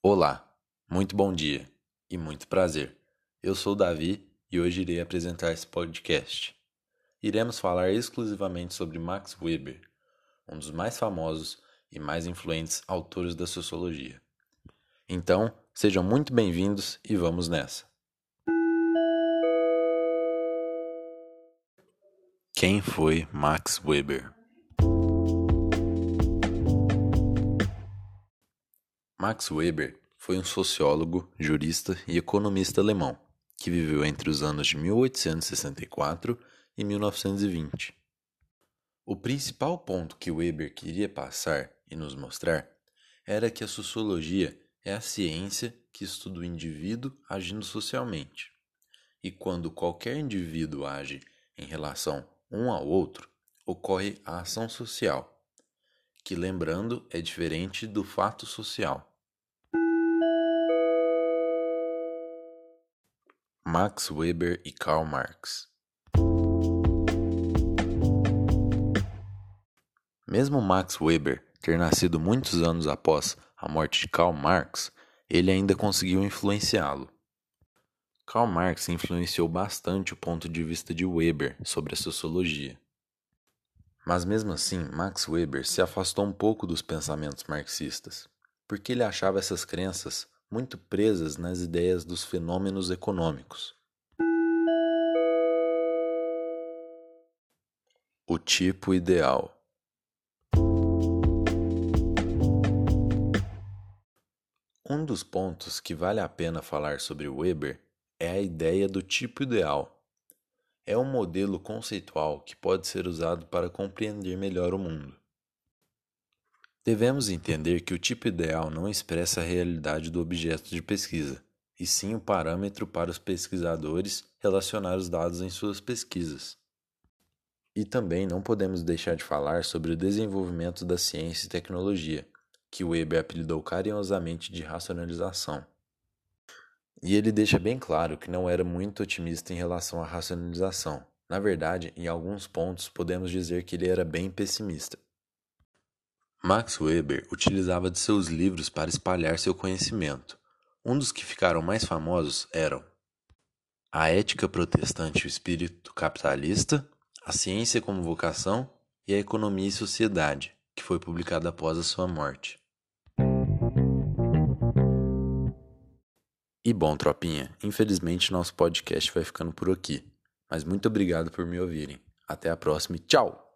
Olá, muito bom dia e muito prazer. Eu sou o Davi e hoje irei apresentar esse podcast. Iremos falar exclusivamente sobre Max Weber, um dos mais famosos e mais influentes autores da sociologia. Então, sejam muito bem-vindos e vamos nessa. Quem foi Max Weber? Max Weber foi um sociólogo, jurista e economista alemão que viveu entre os anos de 1864 e 1920. O principal ponto que Weber queria passar e nos mostrar era que a sociologia é a ciência que estuda o indivíduo agindo socialmente. E quando qualquer indivíduo age em relação um ao outro, ocorre a ação social, que lembrando é diferente do fato social. Max Weber e Karl Marx Mesmo Max Weber ter nascido muitos anos após a morte de Karl Marx, ele ainda conseguiu influenciá-lo. Karl Marx influenciou bastante o ponto de vista de Weber sobre a sociologia. Mas mesmo assim, Max Weber se afastou um pouco dos pensamentos marxistas, porque ele achava essas crenças muito presas nas ideias dos fenômenos econômicos. O tipo ideal. Um dos pontos que vale a pena falar sobre Weber é a ideia do tipo ideal. É um modelo conceitual que pode ser usado para compreender melhor o mundo. Devemos entender que o tipo ideal não expressa a realidade do objeto de pesquisa, e sim o parâmetro para os pesquisadores relacionar os dados em suas pesquisas. E também não podemos deixar de falar sobre o desenvolvimento da ciência e tecnologia, que Weber apelidou carinhosamente de racionalização. E ele deixa bem claro que não era muito otimista em relação à racionalização. Na verdade, em alguns pontos podemos dizer que ele era bem pessimista. Max Weber utilizava de seus livros para espalhar seu conhecimento. Um dos que ficaram mais famosos eram A Ética Protestante e o Espírito Capitalista, A Ciência como Vocação e A Economia e Sociedade, que foi publicado após a sua morte. E bom, tropinha, infelizmente nosso podcast vai ficando por aqui. Mas muito obrigado por me ouvirem. Até a próxima e tchau!